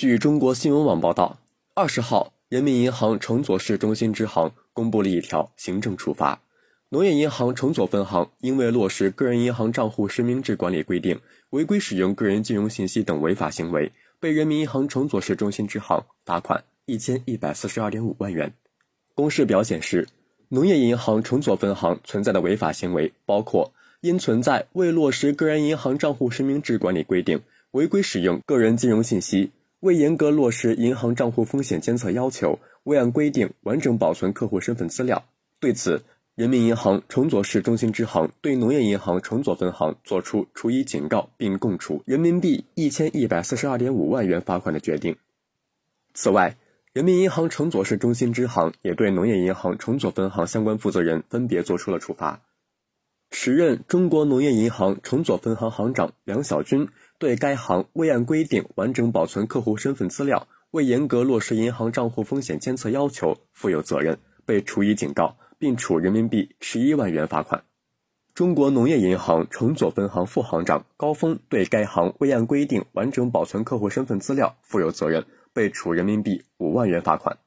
据中国新闻网报道，二十号，人民银行崇左市中心支行公布了一条行政处罚：农业银行崇左分行因为落实个人银行账户实名制管理规定，违规使用个人金融信息等违法行为，被人民银行崇左市中心支行罚款一千一百四十二点五万元。公示表显示，农业银行崇左分行存在的违法行为包括。因存在未落实个人银行账户实名制管理规定，违规使用个人金融信息，未严格落实银行账户风险监测要求，未按规定完整保存客户身份资料。对此，人民银行崇左市中心支行对农业银行崇左分行作出处以警告，并共处人民币一千一百四十二点五万元罚款的决定。此外，人民银行崇左市中心支行也对农业银行崇左分行相关负责人分别作出了处罚。时任中国农业银行崇左分行行长梁小军对该行未按规定完整保存客户身份资料，未严格落实银行账户风险监测要求，负有责任，被处以警告，并处人民币十一万元罚款。中国农业银行崇左分行副行长高峰对该行未按规定完整保存客户身份资料，负有责任，被处人民币五万元罚款。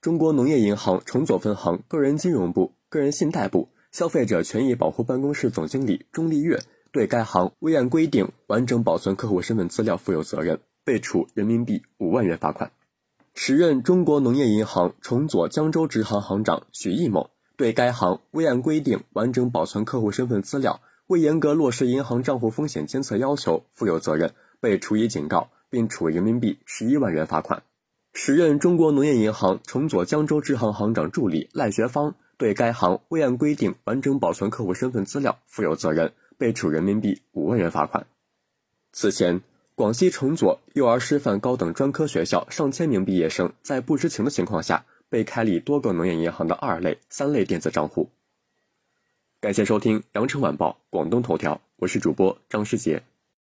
中国农业银行崇左分行个人金融部、个人信贷部。消费者权益保护办公室总经理钟丽月对该行未按规定完整保存客户身份资料负有责任，被处人民币五万元罚款。时任中国农业银行崇左江州支行行长许义某对该行未按规定完整保存客户身份资料，未严格落实银行账户风险监测要求，负有责任，被处以警告，并处人民币十一万元罚款。时任中国农业银行崇左江州支行行长助理赖学芳。对该行未按规定完整保存客户身份资料负有责任，被处人民币五万元罚款。此前，广西崇左幼儿师范高等专科学校上千名毕业生在不知情的情况下被开立多个农业银行的二类、三类电子账户。感谢收听羊城晚报广东头条，我是主播张世杰。